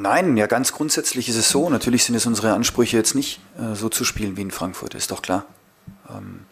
Nein, ja, ganz grundsätzlich ist es so. Natürlich sind es unsere Ansprüche jetzt nicht äh, so zu spielen wie in Frankfurt, ist doch klar. Ähm,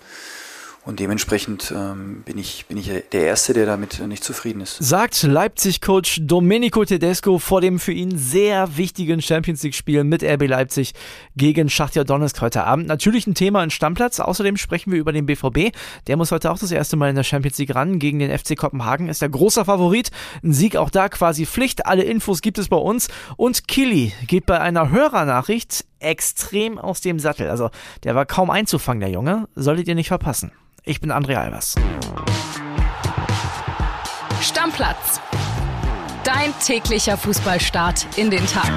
und dementsprechend ähm, bin, ich, bin ich der Erste, der damit nicht zufrieden ist. Sagt Leipzig-Coach Domenico Tedesco vor dem für ihn sehr wichtigen Champions League-Spiel mit RB Leipzig gegen Schachtja Donetsk heute Abend. Natürlich ein Thema in Stammplatz. Außerdem sprechen wir über den BVB. Der muss heute auch das erste Mal in der Champions League ran. Gegen den FC Kopenhagen ist der großer Favorit. Ein Sieg auch da quasi Pflicht. Alle Infos gibt es bei uns. Und Killy geht bei einer Hörernachricht extrem aus dem Sattel. Also der war kaum einzufangen, der Junge. Solltet ihr nicht verpassen. Ich bin André Albers. Stammplatz. Dein täglicher Fußballstart in den Tag.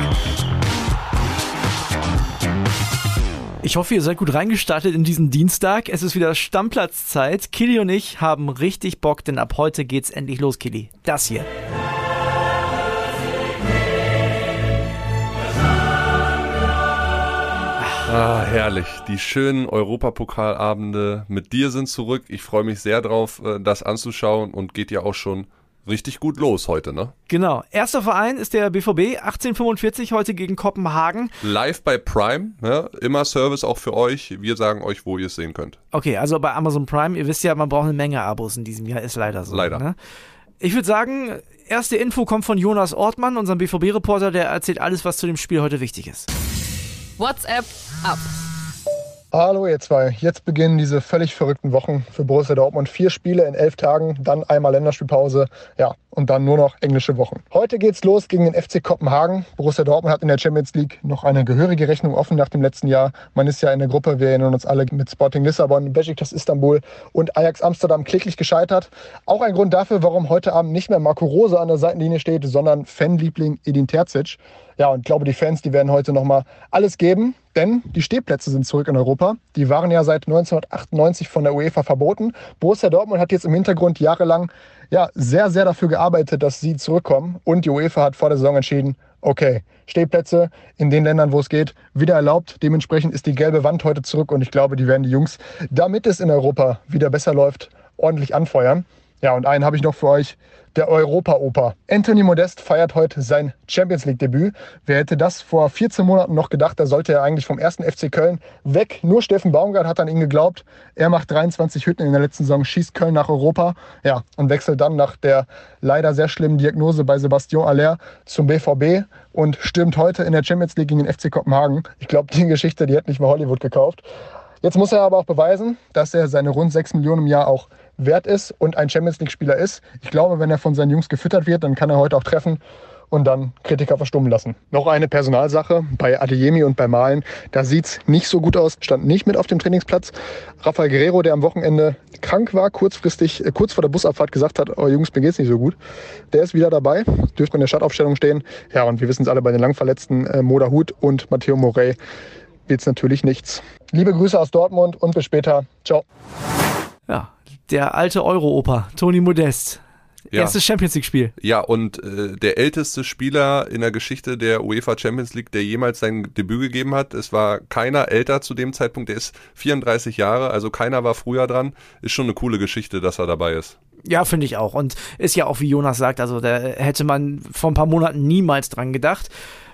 Ich hoffe, ihr seid gut reingestartet in diesen Dienstag. Es ist wieder Stammplatzzeit. Killy und ich haben richtig Bock, denn ab heute geht's endlich los, Killy. Das hier. Ah, herrlich. Die schönen Europapokalabende mit dir sind zurück. Ich freue mich sehr drauf, äh, das anzuschauen und geht ja auch schon richtig gut los heute, ne? Genau. Erster Verein ist der BVB 1845 heute gegen Kopenhagen. Live bei Prime, ne? immer Service auch für euch. Wir sagen euch, wo ihr es sehen könnt. Okay, also bei Amazon Prime, ihr wisst ja, man braucht eine Menge Abos in diesem Jahr, ist leider so. Leider. Ne? Ich würde sagen, erste Info kommt von Jonas Ortmann, unserem BVB-Reporter, der erzählt alles, was zu dem Spiel heute wichtig ist. WhatsApp ab. Hallo ihr zwei. Jetzt beginnen diese völlig verrückten Wochen für Borussia Dortmund. Vier Spiele in elf Tagen, dann einmal Länderspielpause, ja, und dann nur noch englische Wochen. Heute geht's los gegen den FC Kopenhagen. Borussia Dortmund hat in der Champions League noch eine gehörige Rechnung offen nach dem letzten Jahr. Man ist ja in der Gruppe, wir erinnern uns alle, mit Sporting Lissabon, Besiktas Istanbul und Ajax Amsterdam kläglich gescheitert. Auch ein Grund dafür, warum heute Abend nicht mehr Marco Rose an der Seitenlinie steht, sondern Fanliebling Edin Terzic. Ja, und ich glaube, die Fans, die werden heute nochmal alles geben, denn die Stehplätze sind zurück in Europa. Die waren ja seit 1998 von der UEFA verboten. Borussia Dortmund hat jetzt im Hintergrund jahrelang ja, sehr, sehr dafür gearbeitet, dass sie zurückkommen. Und die UEFA hat vor der Saison entschieden, okay, Stehplätze in den Ländern, wo es geht, wieder erlaubt. Dementsprechend ist die gelbe Wand heute zurück und ich glaube, die werden die Jungs, damit es in Europa wieder besser läuft, ordentlich anfeuern. Ja, und einen habe ich noch für euch der Europa-Oper. Anthony Modest feiert heute sein Champions League-Debüt. Wer hätte das vor 14 Monaten noch gedacht? Da sollte er eigentlich vom ersten FC Köln weg. Nur Steffen Baumgart hat an ihn geglaubt. Er macht 23 Hütten in der letzten Saison, schießt Köln nach Europa. Ja, und wechselt dann nach der leider sehr schlimmen Diagnose bei Sebastian Aller zum BVB und stürmt heute in der Champions League gegen den FC Kopenhagen. Ich glaube, die Geschichte, die hätte nicht mal Hollywood gekauft. Jetzt muss er aber auch beweisen, dass er seine rund 6 Millionen im Jahr auch wert ist und ein Champions League-Spieler ist. Ich glaube, wenn er von seinen Jungs gefüttert wird, dann kann er heute auch treffen und dann Kritiker verstummen lassen. Noch eine Personalsache bei Adeyemi und bei Malen. Da sieht es nicht so gut aus, stand nicht mit auf dem Trainingsplatz. Rafael Guerrero, der am Wochenende krank war, kurzfristig, äh, kurz vor der Busabfahrt gesagt hat, oh Jungs, mir geht's nicht so gut. Der ist wieder dabei, dürfte in der Startaufstellung stehen. Ja, und wir wissen es alle bei den Langverletzten, äh, Moda Hut und Matteo Morey wird es natürlich nichts. Liebe Grüße aus Dortmund und bis später. Ciao. Ja, der alte Euro-Oper, Toni Modest. Ja. Erstes Champions League-Spiel. Ja, und äh, der älteste Spieler in der Geschichte der UEFA Champions League, der jemals sein Debüt gegeben hat. Es war keiner älter zu dem Zeitpunkt, der ist 34 Jahre, also keiner war früher dran. Ist schon eine coole Geschichte, dass er dabei ist. Ja, finde ich auch. Und ist ja auch, wie Jonas sagt, also da hätte man vor ein paar Monaten niemals dran gedacht.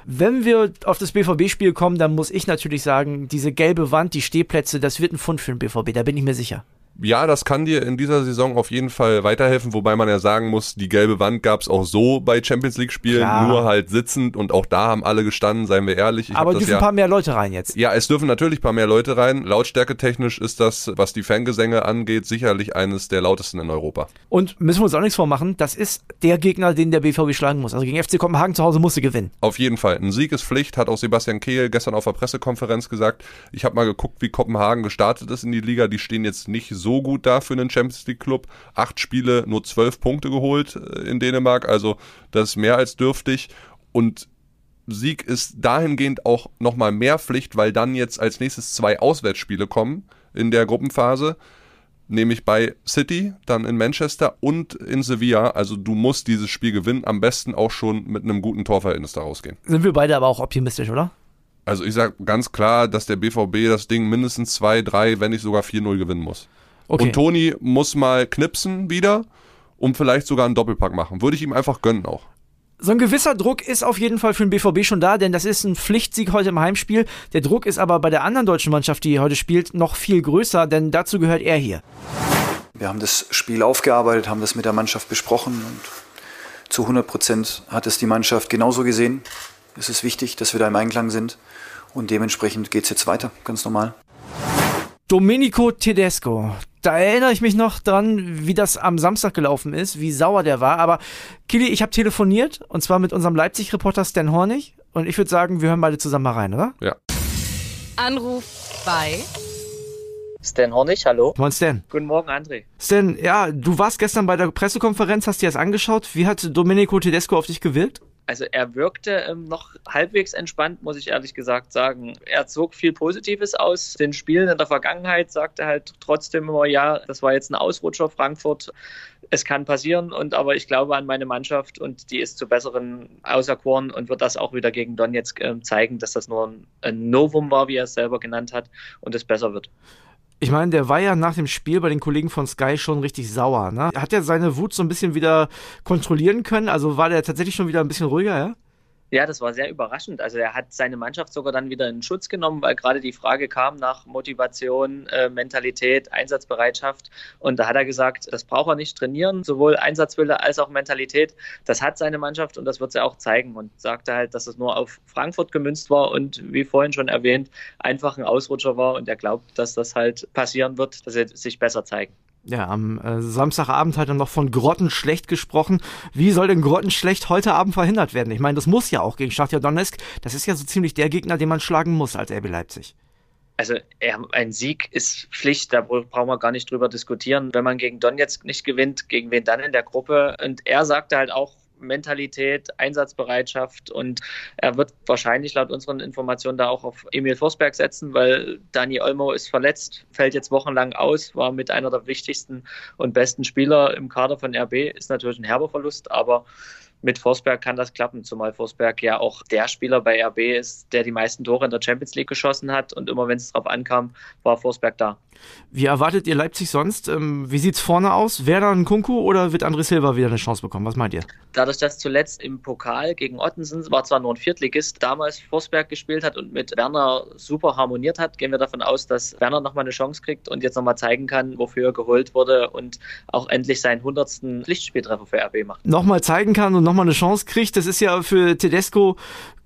Wenn wir auf das BVB-Spiel kommen, dann muss ich natürlich sagen, diese gelbe Wand, die Stehplätze, das wird ein Fund für den BVB, da bin ich mir sicher ja, das kann dir in dieser Saison auf jeden Fall weiterhelfen, wobei man ja sagen muss, die gelbe Wand gab's auch so bei Champions League Spielen, Klar. nur halt sitzend und auch da haben alle gestanden, seien wir ehrlich. Ich Aber dürfen ja, ein paar mehr Leute rein jetzt. Ja, es dürfen natürlich ein paar mehr Leute rein. Lautstärke technisch ist das, was die Fangesänge angeht, sicherlich eines der lautesten in Europa. Und müssen wir uns auch nichts vormachen, das ist der Gegner, den der BVB schlagen muss. Also gegen FC Kopenhagen zu Hause musste gewinnen. Auf jeden Fall. Ein Sieg ist Pflicht, hat auch Sebastian Kehl gestern auf der Pressekonferenz gesagt. Ich habe mal geguckt, wie Kopenhagen gestartet ist in die Liga. Die stehen jetzt nicht so gut da für einen einen Champions League Club. Acht Spiele, nur zwölf Punkte geholt äh, in Dänemark. Also das ist mehr als dürftig. Und Sieg ist dahingehend auch nochmal mehr Pflicht, weil dann jetzt als nächstes zwei Auswärtsspiele kommen in der Gruppenphase. Nämlich bei City, dann in Manchester und in Sevilla. Also du musst dieses Spiel gewinnen, am besten auch schon mit einem guten Torverhältnis daraus gehen. Sind wir beide aber auch optimistisch, oder? Also ich sage ganz klar, dass der BVB das Ding mindestens 2, 3, wenn nicht sogar 4-0 gewinnen muss. Okay. Und Toni muss mal knipsen wieder und vielleicht sogar einen Doppelpack machen. Würde ich ihm einfach gönnen auch. So ein gewisser Druck ist auf jeden Fall für den BVB schon da, denn das ist ein Pflichtsieg heute im Heimspiel. Der Druck ist aber bei der anderen deutschen Mannschaft, die heute spielt, noch viel größer, denn dazu gehört er hier. Wir haben das Spiel aufgearbeitet, haben das mit der Mannschaft besprochen und zu 100 Prozent hat es die Mannschaft genauso gesehen. Es ist wichtig, dass wir da im Einklang sind und dementsprechend geht es jetzt weiter, ganz normal. Domenico Tedesco. Da erinnere ich mich noch dran, wie das am Samstag gelaufen ist, wie sauer der war. Aber Kili, ich habe telefoniert und zwar mit unserem Leipzig-Reporter Stan Hornig. Und ich würde sagen, wir hören beide zusammen mal rein, oder? Ja. Anruf bei Stan Hornig, hallo. Moin Stan. Guten Morgen, André. Stan, ja, du warst gestern bei der Pressekonferenz, hast dir das angeschaut. Wie hat Domenico Tedesco auf dich gewirkt? Also er wirkte ähm, noch halbwegs entspannt, muss ich ehrlich gesagt sagen. Er zog viel Positives aus den Spielen in der Vergangenheit, sagte halt trotzdem immer, ja, das war jetzt ein Ausrutscher Frankfurt. Es kann passieren und aber ich glaube an meine Mannschaft und die ist zu besseren auserkoren und wird das auch wieder gegen Donetsk äh, zeigen, dass das nur ein, ein Novum war, wie er es selber genannt hat und es besser wird. Ich meine, der war ja nach dem Spiel bei den Kollegen von Sky schon richtig sauer. Ne? Hat er seine Wut so ein bisschen wieder kontrollieren können? Also war der tatsächlich schon wieder ein bisschen ruhiger, ja? Ja, das war sehr überraschend. Also er hat seine Mannschaft sogar dann wieder in Schutz genommen, weil gerade die Frage kam nach Motivation, äh, Mentalität, Einsatzbereitschaft. Und da hat er gesagt, das braucht er nicht trainieren, sowohl Einsatzwille als auch Mentalität. Das hat seine Mannschaft und das wird sie auch zeigen. Und sagte halt, dass es nur auf Frankfurt gemünzt war und wie vorhin schon erwähnt, einfach ein Ausrutscher war. Und er glaubt, dass das halt passieren wird, dass sie sich besser zeigen. Ja, am äh, Samstagabend hat er noch von Grottenschlecht gesprochen. Wie soll denn Grottenschlecht heute Abend verhindert werden? Ich meine, das muss ja auch gegen Schachtja Donetsk. Das ist ja so ziemlich der Gegner, den man schlagen muss als RB Leipzig. Also ein Sieg ist Pflicht, da brauchen wir gar nicht drüber diskutieren. Wenn man gegen Donetsk nicht gewinnt, gegen wen dann in der Gruppe? Und er sagte halt auch, Mentalität, Einsatzbereitschaft und er wird wahrscheinlich laut unseren Informationen da auch auf Emil Forsberg setzen, weil Dani Olmo ist verletzt, fällt jetzt wochenlang aus, war mit einer der wichtigsten und besten Spieler im Kader von RB, ist natürlich ein herber Verlust, aber mit Forsberg kann das klappen, zumal Forsberg ja auch der Spieler bei RB ist, der die meisten Tore in der Champions League geschossen hat und immer wenn es darauf ankam, war Forsberg da. Wie erwartet ihr Leipzig sonst? Ähm, wie sieht's vorne aus? Werder ein Kunku oder wird André Silva wieder eine Chance bekommen? Was meint ihr? Dadurch, dass zuletzt im Pokal gegen Ottensen, war zwar nur ein Viertligist, damals Forsberg gespielt hat und mit Werner super harmoniert hat, gehen wir davon aus, dass Werner nochmal eine Chance kriegt und jetzt nochmal zeigen kann, wofür er geholt wurde und auch endlich seinen hundertsten Pflichtspieltreffer für RB macht. Nochmal zeigen kann und nochmal eine Chance kriegt, das ist ja für Tedesco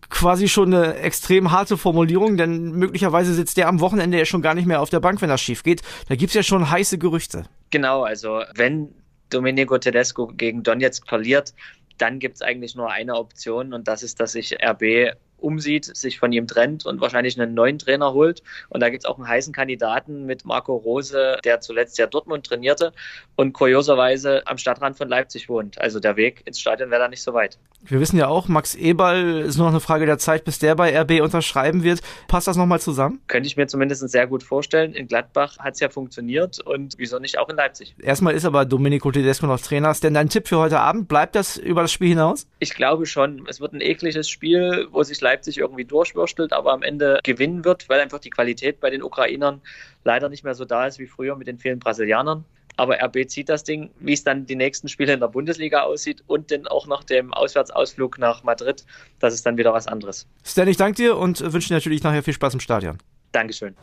quasi schon eine extrem harte Formulierung, denn möglicherweise sitzt der am Wochenende ja schon gar nicht mehr auf der Bank, wenn das schief geht. Da gibt's ja schon heiße Gerüchte. Genau, also wenn Domenico Tedesco gegen Donetsk verliert, dann gibt's eigentlich nur eine Option und das ist, dass sich RB umsieht, sich von ihm trennt und wahrscheinlich einen neuen Trainer holt. Und da gibt es auch einen heißen Kandidaten mit Marco Rose, der zuletzt ja Dortmund trainierte und kurioserweise am Stadtrand von Leipzig wohnt. Also der Weg ins Stadion wäre da nicht so weit. Wir wissen ja auch, Max Eberl ist nur noch eine Frage der Zeit, bis der bei RB unterschreiben wird. Passt das nochmal zusammen? Könnte ich mir zumindest sehr gut vorstellen. In Gladbach hat es ja funktioniert und wieso nicht auch in Leipzig? Erstmal ist aber Domenico Tedesco noch Trainer. Ist denn dein Tipp für heute Abend? Bleibt das über das Spiel hinaus? Ich glaube schon. Es wird ein ekliges Spiel, wo sich Leipzig irgendwie durchwürstelt, aber am Ende gewinnen wird, weil einfach die Qualität bei den Ukrainern leider nicht mehr so da ist wie früher mit den vielen Brasilianern. Aber RB zieht das Ding, wie es dann die nächsten Spiele in der Bundesliga aussieht und dann auch nach dem Auswärtsausflug nach Madrid, das ist dann wieder was anderes. Stan, ich danke dir und wünsche dir natürlich nachher viel Spaß im Stadion. Dankeschön.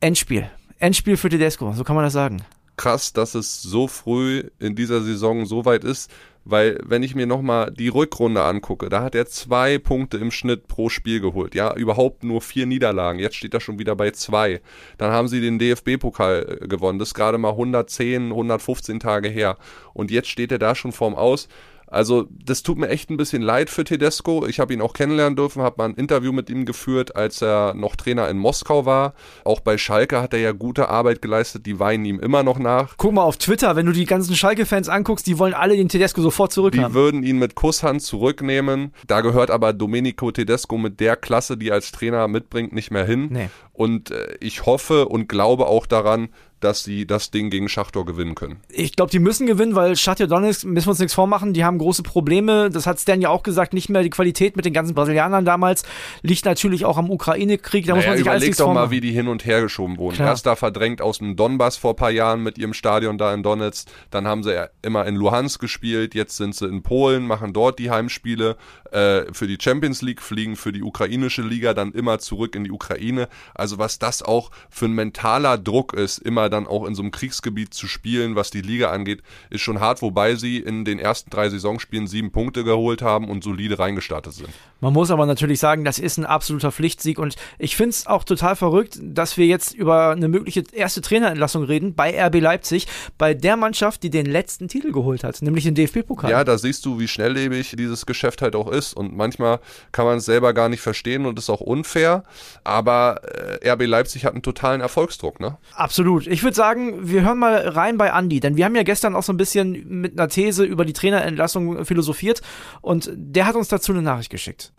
Endspiel. Endspiel für Tedesco, so kann man das sagen. Krass, dass es so früh in dieser Saison so weit ist, weil wenn ich mir nochmal die Rückrunde angucke, da hat er zwei Punkte im Schnitt pro Spiel geholt. Ja, überhaupt nur vier Niederlagen. Jetzt steht er schon wieder bei zwei. Dann haben sie den DFB-Pokal gewonnen. Das ist gerade mal 110, 115 Tage her. Und jetzt steht er da schon vorm Aus. Also das tut mir echt ein bisschen leid für Tedesco. Ich habe ihn auch kennenlernen dürfen, habe mal ein Interview mit ihm geführt, als er noch Trainer in Moskau war. Auch bei Schalke hat er ja gute Arbeit geleistet, die weinen ihm immer noch nach. Guck mal auf Twitter, wenn du die ganzen Schalke-Fans anguckst, die wollen alle den Tedesco sofort zurückhaben. Die würden ihn mit Kusshand zurücknehmen. Da gehört aber Domenico Tedesco mit der Klasse, die er als Trainer mitbringt, nicht mehr hin. Nee. Und äh, ich hoffe und glaube auch daran, dass sie das Ding gegen Schachtor gewinnen können. Ich glaube, die müssen gewinnen, weil Schachtor Donetsk, müssen wir uns nichts vormachen, die haben große Probleme. Das hat Stan ja auch gesagt, nicht mehr die Qualität mit den ganzen Brasilianern damals. Liegt natürlich auch am Ukraine-Krieg, da naja, muss man sich überleg alles doch vormachen. mal, wie die hin und her geschoben wurden. Klar. Erst da verdrängt aus dem Donbass vor ein paar Jahren mit ihrem Stadion da in Donetsk, dann haben sie ja immer in Luhansk gespielt, jetzt sind sie in Polen, machen dort die Heimspiele äh, für die Champions League, fliegen für die ukrainische Liga dann immer zurück in die Ukraine. Also was das auch für ein mentaler Druck ist, immer dann auch in so einem Kriegsgebiet zu spielen, was die Liga angeht, ist schon hart, wobei sie in den ersten drei Saisonspielen sieben Punkte geholt haben und solide reingestartet sind. Man muss aber natürlich sagen, das ist ein absoluter Pflichtsieg und ich finde es auch total verrückt, dass wir jetzt über eine mögliche erste Trainerentlassung reden bei RB Leipzig, bei der Mannschaft, die den letzten Titel geholt hat, nämlich den DFB-Pokal. Ja, da siehst du, wie schnelllebig dieses Geschäft halt auch ist und manchmal kann man es selber gar nicht verstehen und ist auch unfair, aber äh, RB Leipzig hat einen totalen Erfolgsdruck, ne? Absolut. Ich würde sagen, wir hören mal rein bei Andy, denn wir haben ja gestern auch so ein bisschen mit einer These über die Trainerentlassung philosophiert und der hat uns dazu eine Nachricht geschickt.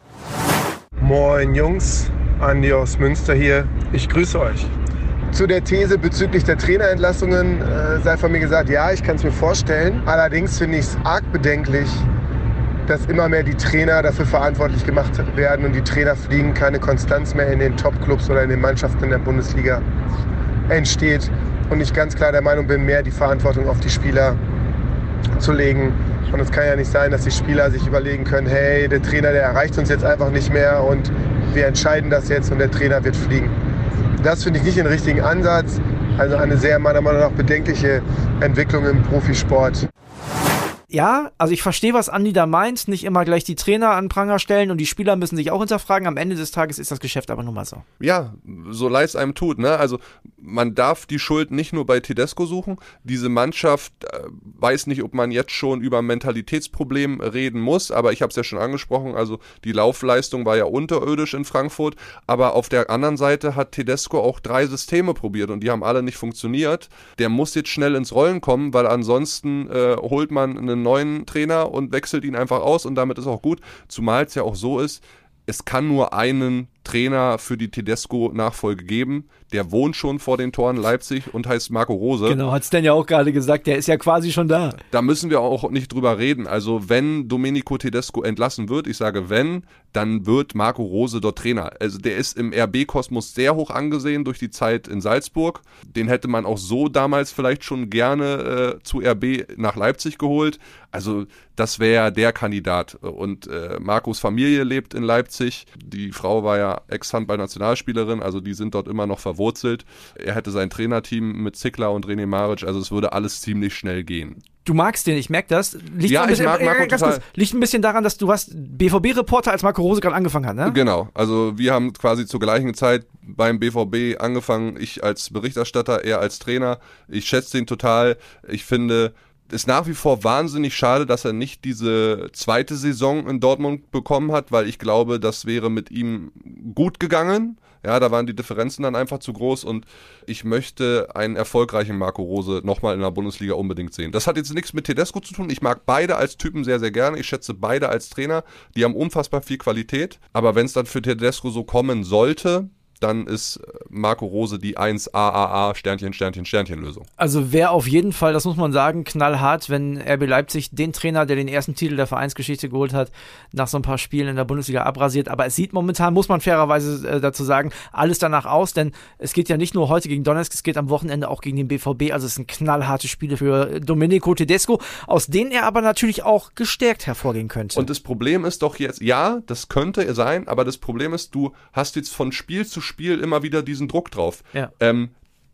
Moin Jungs, Andi aus Münster hier. Ich grüße euch. Zu der These bezüglich der Trainerentlassungen äh, sei von mir gesagt, ja, ich kann es mir vorstellen. Allerdings finde ich es arg bedenklich, dass immer mehr die Trainer dafür verantwortlich gemacht werden und die Trainer fliegen, keine Konstanz mehr in den Top-Clubs oder in den Mannschaften in der Bundesliga entsteht. Und ich ganz klar der Meinung bin, mehr die Verantwortung auf die Spieler zu legen. Und es kann ja nicht sein, dass die Spieler sich überlegen können, hey, der Trainer, der erreicht uns jetzt einfach nicht mehr und wir entscheiden das jetzt und der Trainer wird fliegen. Das finde ich nicht den richtigen Ansatz. Also eine sehr meiner Meinung nach bedenkliche Entwicklung im Profisport ja, also ich verstehe, was Andi da meint. Nicht immer gleich die Trainer an Pranger stellen und die Spieler müssen sich auch hinterfragen. Am Ende des Tages ist das Geschäft aber nun mal so. Ja, so leid es einem tut. Ne? Also man darf die Schuld nicht nur bei Tedesco suchen. Diese Mannschaft äh, weiß nicht, ob man jetzt schon über Mentalitätsproblem reden muss. Aber ich habe es ja schon angesprochen. Also die Laufleistung war ja unterirdisch in Frankfurt. Aber auf der anderen Seite hat Tedesco auch drei Systeme probiert und die haben alle nicht funktioniert. Der muss jetzt schnell ins Rollen kommen, weil ansonsten äh, holt man einen neuen Trainer und wechselt ihn einfach aus und damit ist auch gut. Zumal es ja auch so ist, es kann nur einen Trainer für die Tedesco-Nachfolge geben. Der wohnt schon vor den Toren Leipzig und heißt Marco Rose. Genau, hat Stan ja auch gerade gesagt, der ist ja quasi schon da. Da müssen wir auch nicht drüber reden. Also wenn Domenico Tedesco entlassen wird, ich sage wenn, dann wird Marco Rose dort Trainer. Also der ist im RB-Kosmos sehr hoch angesehen durch die Zeit in Salzburg. Den hätte man auch so damals vielleicht schon gerne äh, zu RB nach Leipzig geholt. Also das wäre der Kandidat. Und äh, Marcos Familie lebt in Leipzig. Die Frau war ja Ex-Handball-Nationalspielerin, also die sind dort immer noch verwurzelt. Er hätte sein Trainerteam mit Zickler und René Maric, also es würde alles ziemlich schnell gehen. Du magst den, ich merke das. Liegt ja, bisschen, ich mag Marco äh, total. Kurz, liegt ein bisschen daran, dass du warst BVB-Reporter, als Marco Rose gerade angefangen hat, ne? Genau. Also wir haben quasi zur gleichen Zeit beim BVB angefangen. Ich als Berichterstatter, er als Trainer. Ich schätze den total. Ich finde, ist nach wie vor wahnsinnig schade, dass er nicht diese zweite Saison in Dortmund bekommen hat, weil ich glaube, das wäre mit ihm gut gegangen. Ja, da waren die Differenzen dann einfach zu groß und ich möchte einen erfolgreichen Marco Rose nochmal in der Bundesliga unbedingt sehen. Das hat jetzt nichts mit Tedesco zu tun. Ich mag beide als Typen sehr, sehr gerne. Ich schätze beide als Trainer. Die haben unfassbar viel Qualität. Aber wenn es dann für Tedesco so kommen sollte, dann ist Marco Rose die 1AAA Sternchen, Sternchen, Sternchen Lösung. Also wäre auf jeden Fall, das muss man sagen, knallhart, wenn RB Leipzig den Trainer, der den ersten Titel der Vereinsgeschichte geholt hat, nach so ein paar Spielen in der Bundesliga abrasiert. Aber es sieht momentan, muss man fairerweise äh, dazu sagen, alles danach aus, denn es geht ja nicht nur heute gegen Donetsk, es geht am Wochenende auch gegen den BVB. Also es sind knallharte Spiele für Domenico Tedesco, aus denen er aber natürlich auch gestärkt hervorgehen könnte. Und das Problem ist doch jetzt, ja, das könnte sein, aber das Problem ist, du hast jetzt von Spiel zu Spiel Spiel immer wieder diesen Druck drauf. Ja. Ähm,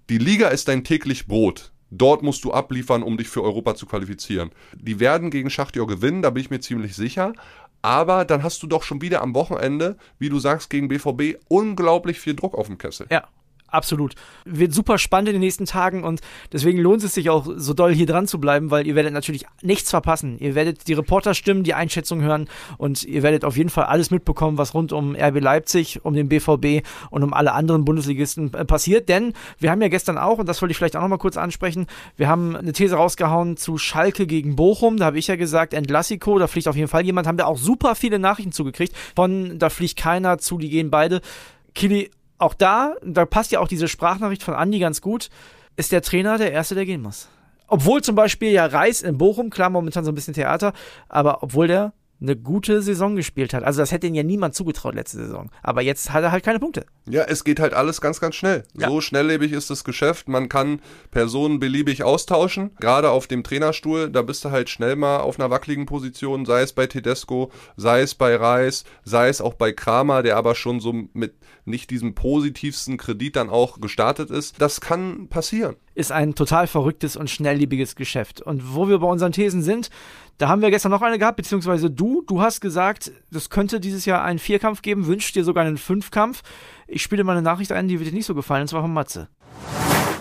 die Liga ist dein täglich Brot. Dort musst du abliefern, um dich für Europa zu qualifizieren. Die werden gegen Schachtjor gewinnen, da bin ich mir ziemlich sicher. Aber dann hast du doch schon wieder am Wochenende, wie du sagst, gegen BVB unglaublich viel Druck auf dem Kessel. Ja, Absolut. Wird super spannend in den nächsten Tagen und deswegen lohnt es sich auch so doll hier dran zu bleiben, weil ihr werdet natürlich nichts verpassen. Ihr werdet die Reporterstimmen, die Einschätzung hören und ihr werdet auf jeden Fall alles mitbekommen, was rund um RB Leipzig, um den BVB und um alle anderen Bundesligisten äh, passiert. Denn wir haben ja gestern auch, und das wollte ich vielleicht auch nochmal kurz ansprechen, wir haben eine These rausgehauen zu Schalke gegen Bochum. Da habe ich ja gesagt, Entlassiko, da fliegt auf jeden Fall jemand. Haben wir auch super viele Nachrichten zugekriegt. Von da fliegt keiner zu, die gehen beide. Kili, auch da, da passt ja auch diese Sprachnachricht von Andi ganz gut. ist der Trainer der Erste, der gehen muss. Obwohl zum Beispiel ja Reis in Bochum, klar, momentan so ein bisschen Theater, aber obwohl der eine gute Saison gespielt hat. Also das hätte ihn ja niemand zugetraut letzte Saison. Aber jetzt hat er halt keine Punkte. Ja, es geht halt alles ganz, ganz schnell. Ja. So schnelllebig ist das Geschäft. Man kann Personen beliebig austauschen. Gerade auf dem Trainerstuhl, da bist du halt schnell mal auf einer wackeligen Position, sei es bei Tedesco, sei es bei Reis, sei es auch bei Kramer, der aber schon so mit nicht diesem positivsten Kredit dann auch gestartet ist. Das kann passieren. Ist ein total verrücktes und schnelllebiges Geschäft. Und wo wir bei unseren Thesen sind, da haben wir gestern noch eine gehabt, beziehungsweise du. Du hast gesagt, es könnte dieses Jahr einen Vierkampf geben, wünscht dir sogar einen Fünfkampf. Ich spiele mal eine Nachricht ein, die wird dir nicht so gefallen, und zwar von Matze.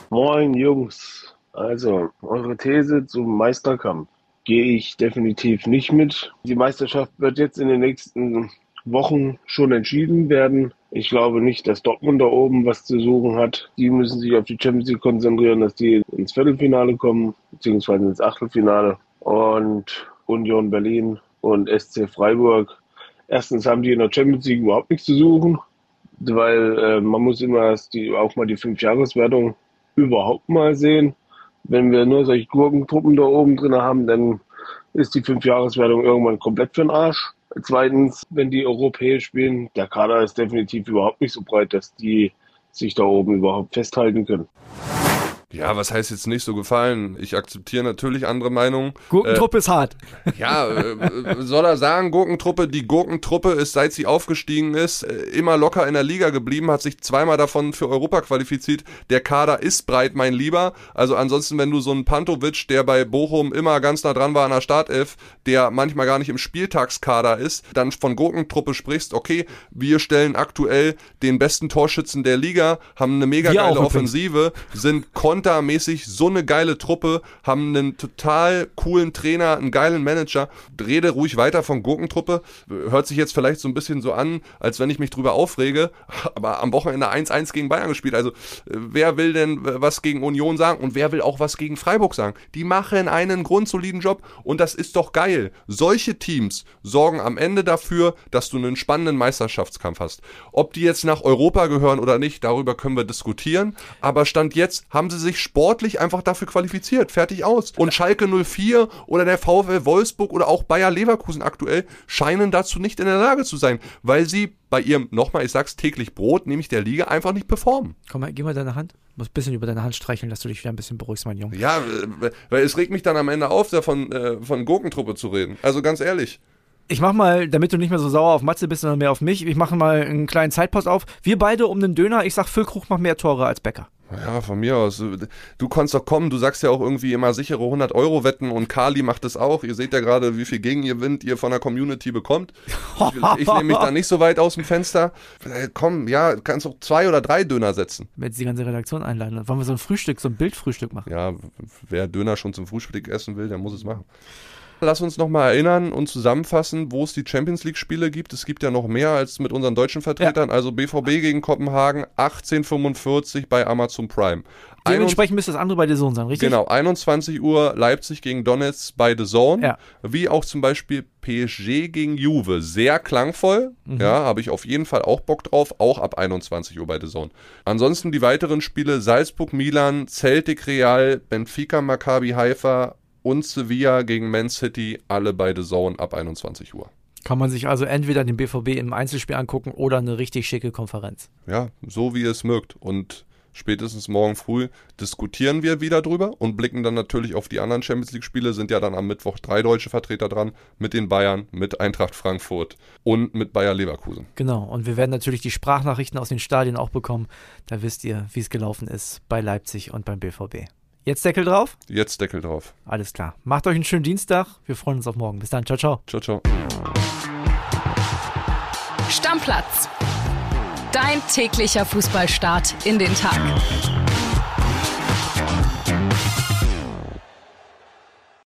Moin Jungs. Also, eure These zum Meisterkampf gehe ich definitiv nicht mit. Die Meisterschaft wird jetzt in den nächsten Wochen schon entschieden werden. Ich glaube nicht, dass Dortmund da oben was zu suchen hat. Die müssen sich auf die Champions League konzentrieren, dass die ins Viertelfinale kommen, beziehungsweise ins Achtelfinale und Union Berlin und SC Freiburg. Erstens haben die in der Champions League überhaupt nichts zu suchen, weil äh, man muss immer die, auch mal die Fünfjahreswertung überhaupt mal sehen. Wenn wir nur solche Gurkentruppen da oben drin haben, dann ist die Fünfjahreswertung irgendwann komplett für den Arsch. Zweitens, wenn die europäisch spielen, der Kader ist definitiv überhaupt nicht so breit, dass die sich da oben überhaupt festhalten können. Ja, was heißt jetzt nicht so gefallen? Ich akzeptiere natürlich andere Meinungen. Gurkentruppe äh, ist hart. Ja, äh, soll er sagen, Gurkentruppe, die Gurkentruppe ist, seit sie aufgestiegen ist, äh, immer locker in der Liga geblieben, hat sich zweimal davon für Europa qualifiziert. Der Kader ist breit, mein Lieber. Also ansonsten, wenn du so einen Pantovic, der bei Bochum immer ganz nah dran war an der Startelf, der manchmal gar nicht im Spieltagskader ist, dann von Gurkentruppe sprichst, okay, wir stellen aktuell den besten Torschützen der Liga, haben eine mega geile Offensive, sind kon kontermäßig so eine geile Truppe, haben einen total coolen Trainer, einen geilen Manager. Rede ruhig weiter von Gurkentruppe. Hört sich jetzt vielleicht so ein bisschen so an, als wenn ich mich drüber aufrege, aber am Wochenende 1-1 gegen Bayern gespielt. Also wer will denn was gegen Union sagen und wer will auch was gegen Freiburg sagen? Die machen einen grundsoliden Job und das ist doch geil. Solche Teams sorgen am Ende dafür, dass du einen spannenden Meisterschaftskampf hast. Ob die jetzt nach Europa gehören oder nicht, darüber können wir diskutieren. Aber Stand jetzt haben sie sich sportlich einfach dafür qualifiziert. Fertig aus. Und Schalke 04 oder der VfL Wolfsburg oder auch Bayer Leverkusen aktuell scheinen dazu nicht in der Lage zu sein, weil sie bei ihrem, nochmal, ich sag's täglich Brot, nämlich der Liga, einfach nicht performen. Komm mal, gib mal deine Hand. Ich muss ein bisschen über deine Hand streicheln, dass du dich wieder ein bisschen beruhigst, mein Junge. Ja, weil es regt mich dann am Ende auf, davon äh, von Gurkentruppe zu reden. Also ganz ehrlich. Ich mach mal, damit du nicht mehr so sauer auf Matze bist, sondern mehr auf mich, ich mache mal einen kleinen Zeitpost auf. Wir beide um den Döner, ich sag, Füllkrug macht mehr Tore als Bäcker. Ja, von mir aus. Du kannst doch kommen, du sagst ja auch irgendwie immer sichere 100 Euro wetten und Kali macht es auch. Ihr seht ja gerade, wie viel Gegenwind ihr von der Community bekommt. Ich, ich nehme mich da nicht so weit aus dem Fenster. Äh, komm, ja, kannst auch zwei oder drei Döner setzen. Wenn sie die ganze Redaktion einladen, wollen wir so ein Frühstück, so ein Bildfrühstück machen. Ja, wer Döner schon zum Frühstück essen will, der muss es machen. Lass uns nochmal erinnern und zusammenfassen, wo es die Champions League-Spiele gibt. Es gibt ja noch mehr als mit unseren deutschen Vertretern. Ja. Also BVB gegen Kopenhagen 1845 bei Amazon Prime. Dementsprechend müsste das andere bei The Zone sein, richtig? Genau, 21 Uhr Leipzig gegen Donetsk bei The Zone. Ja. Wie auch zum Beispiel PSG gegen Juve. Sehr klangvoll. Mhm. Ja, habe ich auf jeden Fall auch Bock drauf. Auch ab 21 Uhr bei The Zone. Ansonsten die weiteren Spiele: Salzburg, Milan, Celtic, Real, Benfica, Maccabi, Haifa, und Sevilla gegen Man City, alle beide Zone ab 21 Uhr. Kann man sich also entweder den BVB im Einzelspiel angucken oder eine richtig schicke Konferenz. Ja, so wie es mögt. Und spätestens morgen früh diskutieren wir wieder drüber und blicken dann natürlich auf die anderen Champions League-Spiele. Sind ja dann am Mittwoch drei deutsche Vertreter dran, mit den Bayern, mit Eintracht Frankfurt und mit Bayer Leverkusen. Genau, und wir werden natürlich die Sprachnachrichten aus den Stadien auch bekommen. Da wisst ihr, wie es gelaufen ist bei Leipzig und beim BVB. Jetzt Deckel drauf? Jetzt Deckel drauf. Alles klar. Macht euch einen schönen Dienstag. Wir freuen uns auf morgen. Bis dann. Ciao, ciao. Ciao, ciao. Stammplatz. Dein täglicher Fußballstart in den Tag.